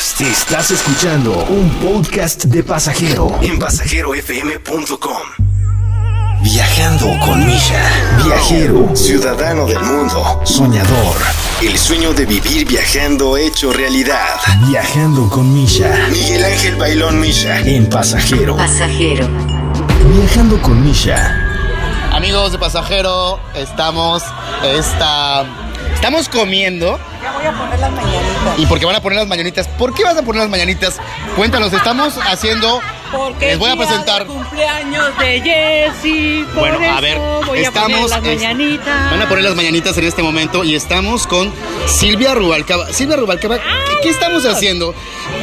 podcast. Estás escuchando un podcast de pasajero en pasajerofm.com. Viajando con Misha. Viajero, ciudadano del mundo, soñador. El sueño de vivir viajando hecho realidad. Viajando con Misha. Miguel Ángel Bailón Misha. En pasajero. Pasajero. Viajando con Misha. Amigos de pasajero, estamos esta estamos comiendo Ya voy a poner las mañanitas. y porque van a poner las mañanitas. ¿Por qué vas a poner las mañanitas? Cuéntanos, estamos haciendo Porque les voy a presentar cumpleaños de Jessy. por Bueno, a ver, voy a poner estamos las mañanitas. Van a poner las mañanitas en este momento y estamos con Silvia Rubalcaba. Silvia Rubalcaba, ¿qué, qué estamos haciendo?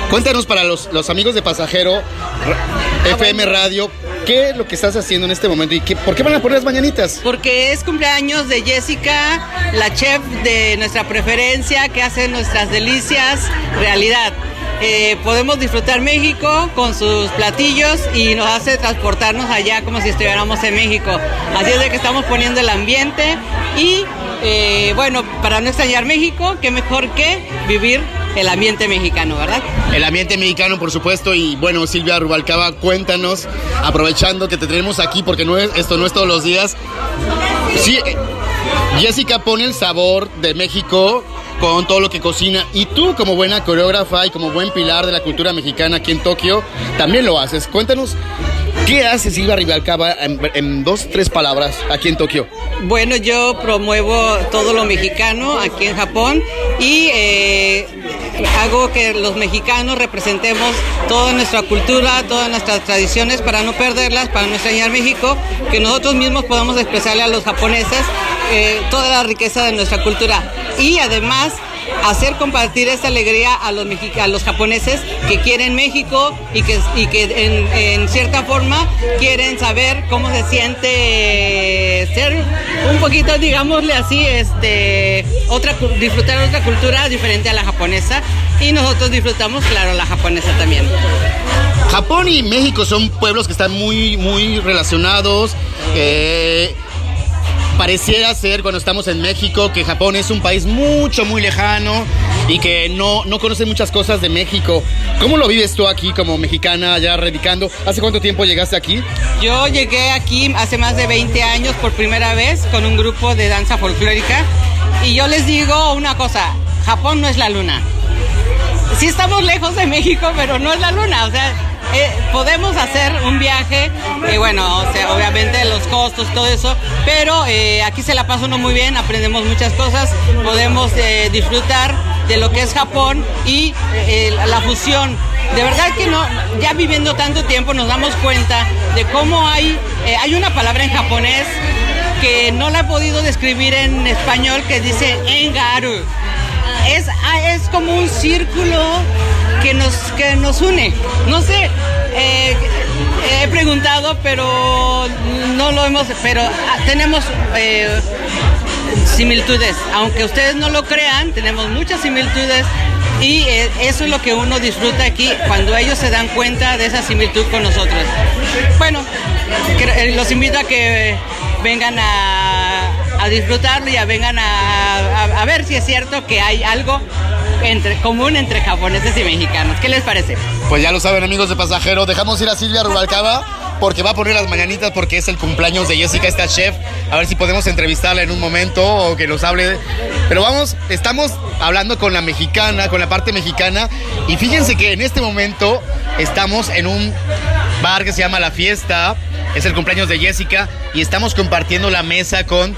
Cuéntanos para los, los amigos de Pasajero Ra- FM Radio, ¿qué es lo que estás haciendo en este momento y qué, por qué van a poner las mañanitas? Porque es cumpleaños de Jessica, la chef de nuestra preferencia, que hace nuestras delicias realidad. Eh, podemos disfrutar México con sus platillos y nos hace transportarnos allá como si estuviéramos en México. Así es de que estamos poniendo el ambiente y eh, bueno, para no extrañar México, qué mejor que vivir el ambiente mexicano, ¿verdad? El ambiente mexicano, por supuesto, y bueno, Silvia Rubalcaba, cuéntanos, aprovechando que te tenemos aquí, porque no es, esto no es todos los días. Sí, Jessica pone el sabor de México con todo lo que cocina, y tú como buena coreógrafa y como buen pilar de la cultura mexicana aquí en Tokio, también lo haces. Cuéntanos, ¿qué hace Silvia Rubalcaba en, en dos, tres palabras aquí en Tokio? Bueno, yo promuevo todo lo mexicano aquí en Japón y eh, hago que los mexicanos representemos toda nuestra cultura, todas nuestras tradiciones para no perderlas, para no extrañar México, que nosotros mismos podamos expresarle a los japoneses eh, toda la riqueza de nuestra cultura. Y además hacer compartir esta alegría a los, a los japoneses que quieren México y que, y que en, cierta forma quieren saber cómo se siente ser un poquito, digámosle así, este, otra, disfrutar otra cultura diferente a la japonesa y nosotros disfrutamos, claro, la japonesa también. Japón y México son pueblos que están muy, muy relacionados. eh, pareciera ser cuando estamos en México que Japón es un país mucho, muy lejano y que no, no conoce muchas cosas de México. ¿Cómo lo vives tú aquí como mexicana, ya radicando? ¿Hace cuánto tiempo llegaste aquí? Yo llegué aquí hace más de 20 años por primera vez con un grupo de danza folclórica y yo les digo una cosa, Japón no es la luna. Sí estamos lejos de México, pero no es la luna, o sea, eh, podemos hacer un viaje, eh, bueno, o sea, obviamente los costos, todo eso, pero eh, aquí se la pasa uno muy bien, aprendemos muchas cosas, podemos eh, disfrutar de lo que es Japón y la fusión. De verdad que no, ya viviendo tanto tiempo nos damos cuenta de cómo hay, hay una palabra en japonés que no la he podido describir en español que dice engaru. Es, ah, es como un círculo que nos, que nos une. No sé, eh, he preguntado, pero no lo hemos, pero ah, tenemos eh, similitudes. Aunque ustedes no lo crean, tenemos muchas similitudes y eh, eso es lo que uno disfruta aquí cuando ellos se dan cuenta de esa similitud con nosotros. Bueno, eh, los invito a que vengan a, a disfrutarlo y a vengan a- a ver si es cierto que hay algo entre, común entre japoneses y mexicanos. ¿Qué les parece? Pues ya lo saben amigos de Pasajero, dejamos ir a Silvia Rubalcaba porque va a poner las mañanitas porque es el cumpleaños de Jessica, esta chef. A ver si podemos entrevistarla en un momento o que nos hable. Pero vamos, estamos hablando con la mexicana, con la parte mexicana. Y fíjense que en este momento estamos en un bar que se llama La Fiesta. Es el cumpleaños de Jessica y estamos compartiendo la mesa con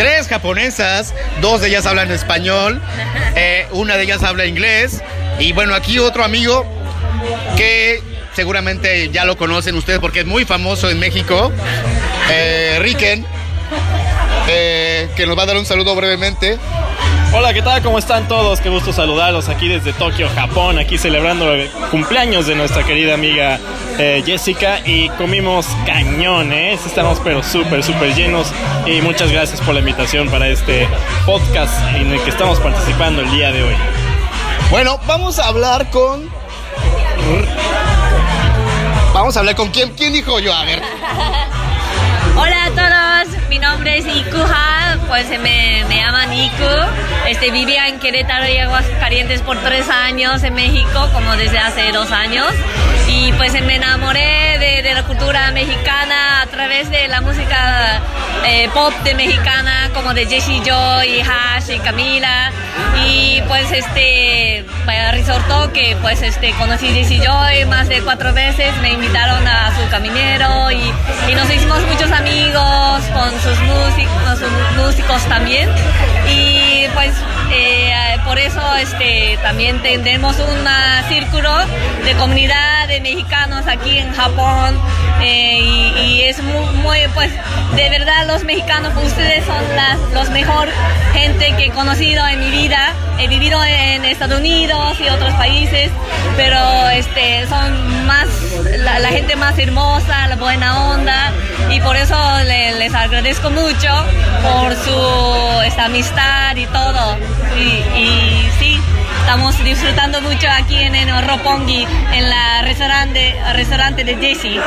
tres japonesas. Dos de ellas hablan español, eh, una de ellas habla inglés. Y bueno, aquí otro amigo que seguramente ya lo conocen ustedes porque es muy famoso en México, eh, Riken, eh, que nos va a dar un saludo brevemente. Hola, ¿qué tal? ¿Cómo están todos? Qué gusto saludarlos aquí desde Tokio, Japón, aquí celebrando el cumpleaños de nuestra querida amiga eh, Jessica y comimos cañón, ¿eh? Estamos pero súper, súper llenos y muchas gracias por la invitación para este podcast en el que estamos participando el día de hoy. Bueno, vamos a hablar con... Vamos a hablar con quién, quién dijo yo, a ver. Hola a todos, mi nombre es Ikuha, pues me, me llaman Iku. Este, vivía en Querétaro y Aguascalientes por tres años en México, como desde hace dos años. Y pues me enamoré de, de la cultura mexicana a través de la música eh, pop de mexicana, como de Jessie Joy, Hash y Camila. Y pues este, pues, resortó que pues este, conocí Jessie Joy más de cuatro veces, me invitaron a su caminero y, y nos hicimos muchos amigos con sus músicos, sus músicos también. Y pues eh, por eso este, también tendremos un uh, círculo de comunidad de mexicanos aquí en Japón eh, y, es muy, muy, pues de verdad los mexicanos, ustedes son las, los mejor gente que he conocido en mi vida. He vivido en Estados Unidos y otros países, pero este, son más, la, gente más hermosa, la buena onda y por eso le, les agradezco mucho por su amistad y todo. Y, y sí, estamos disfrutando mucho aquí en el Roppongi, en la restaurante, restaurante de Jessie.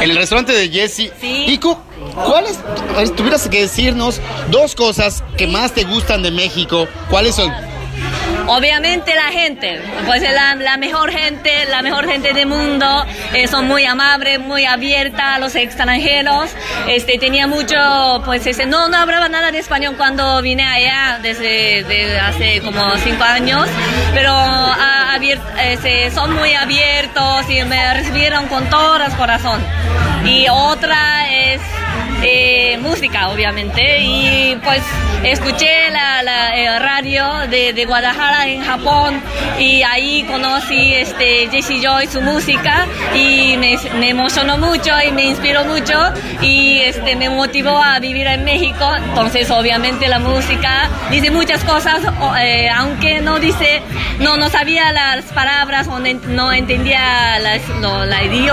En el restaurante de Jessie. Sí. Iku, ¿cuáles, tuvieras que decirnos dos cosas que más te gustan de México? ¿Cuáles son? Obviamente la gente, pues la, mejor gente, la mejor gente del mundo, eh, son muy amables, muy abiertas a los extranjeros. Este, tenía mucho, pues ese, no, no hablaba nada de español cuando vine allá desde de hace como cinco años, pero a, abiert, ese, son muy abiertos y me recibieron con todo el corazón. Y otra es eh, música, obviamente, y pues escuché la, eh, radio de, Guadalajara en Japón y ahí conocí este, Jessie Joy, su música, y me, me, emocionó mucho y me inspiró mucho y este, me motivó a vivir en México. Entonces, obviamente, la música dice muchas cosas, eh, aunque no dice, no, no sabía las palabras o no entendía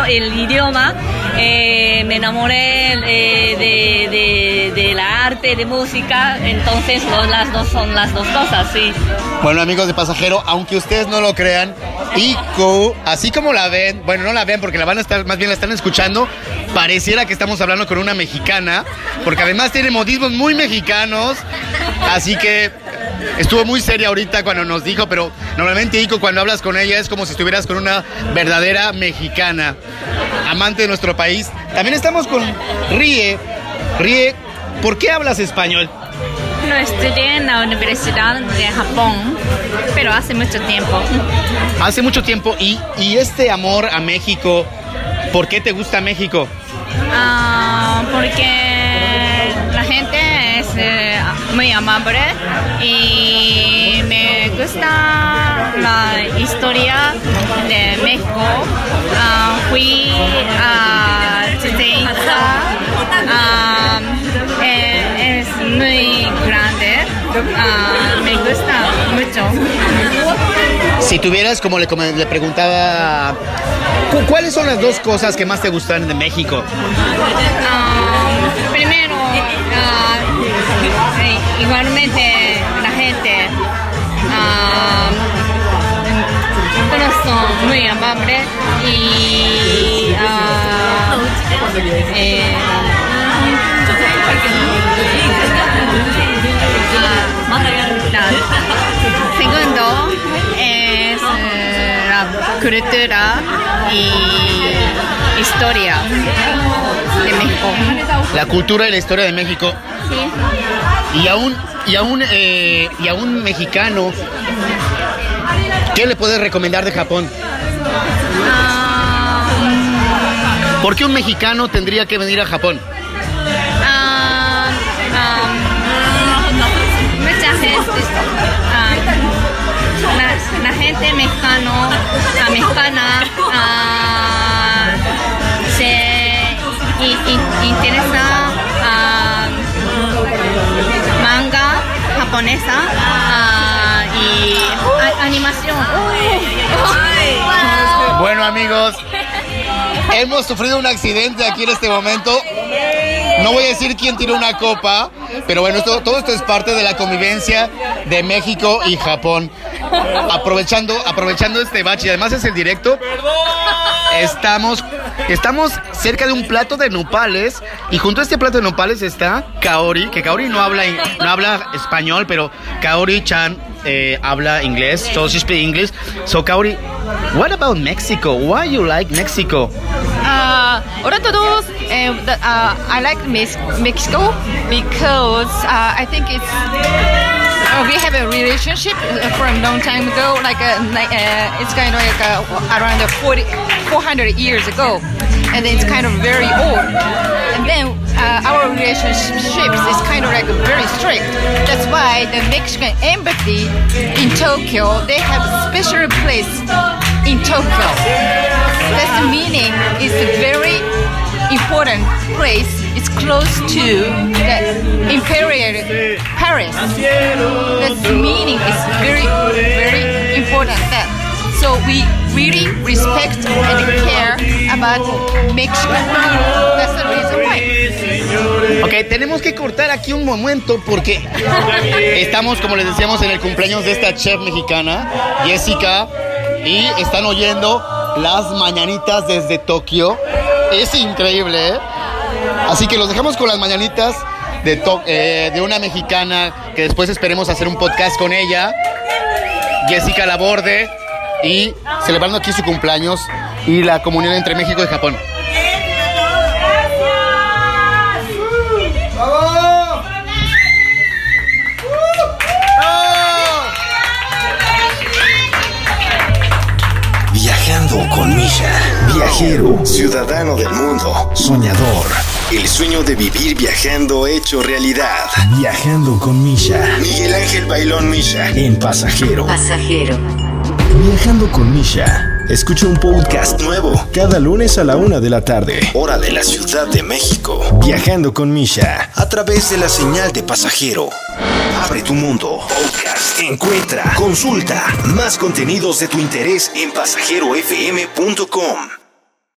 el idioma, me enamoré de, de, la arte, de música, entonces las dos son las dos cosas, sí. Bueno, amigos de Pasajero, aunque ustedes no lo crean, Ico, así como la ven, bueno, no la ven porque la van a estar, más bien la están escuchando, pareciera que estamos hablando con una mexicana, porque además tiene modismos muy mexicanos, así que estuvo muy seria ahorita cuando nos dijo, pero normalmente Ico cuando hablas con ella es como si estuvieras con una verdadera mexicana, amante de nuestro país. También estamos con Rie. Rie, ¿por qué hablas español? No estudié en la Universidad de Japón, pero hace mucho tiempo. Hace mucho tiempo. ¿Y, y este amor a México, por qué te gusta México? Uh, porque la gente es eh, muy amable y gusta la historia de México. Uh, fui a. Uh, es muy grande. Uh, me gusta mucho. Si tuvieras, como le, como le, preguntaba, ¿cuáles son las dos cosas que más te gustan de México? Primero, igualmente la gente. Todos son muy amables y eh, Segundo es la cultura y historia de México. La cultura y la historia de México. Sí. Y a un, y a un, eh, y a un mexicano, ¿qué le puedes recomendar de Japón? Um, ¿Por qué un mexicano tendría que venir a Japón? Um, um, mucha gente, la, la, gente mexicano, la mexicana uh, interesa uh, manga japonesa uh, y animación. Bueno amigos, hemos sufrido un accidente aquí en este momento. No voy a decir quién tiró una copa, pero bueno, esto, todo esto es parte de la convivencia de México y Japón. Aprovechando, aprovechando este bache, y además es el directo, estamos estamos cerca de un plato de nopales y junto a este plato de nopales está Kaori, que Kaori no habla, no habla español, pero Kaori-chan eh, habla inglés, so she speaks English. So Kaori, what about Mexico? Why you like Mexico? Uh, hola a todos. Uh, the, uh, I like Mex- Mexico because uh, I think it's a relationship uh, from a long time ago. Like uh, ni- uh, it's kind of like uh, around 40, 400 years ago, and it's kind of very old. And then uh, our relationships is kind of like very strict. That's why the Mexican embassy in Tokyo they have a special place in Tokyo. That's meaning is a very important place. Close to the imperial Paris. The meaning is very very important. That so we really respect and care about Mexico. That's the reason why. Ok, tenemos que cortar aquí un momento porque estamos, como les decíamos, en el cumpleaños de esta chef mexicana, Jessica, y están oyendo las mañanitas desde Tokio. Es increíble, ¿eh? Así que los dejamos con las mañanitas de, eh, de una mexicana que después esperemos hacer un podcast con ella, Jessica Laborde, y celebrando aquí su cumpleaños y la comunión entre México y Japón. Viajando con Misha. Viajero, ciudadano del mundo, soñador. El sueño de vivir viajando hecho realidad. Viajando con Misha. Miguel Ángel Bailón Misha. En pasajero. Pasajero. Viajando con Misha. Escucha un podcast nuevo cada lunes a la una de la tarde, hora de la Ciudad de México. Viajando con Misha a través de la señal de pasajero. Abre tu mundo. Podcast. Encuentra, consulta más contenidos de tu interés en pasajerofm.com.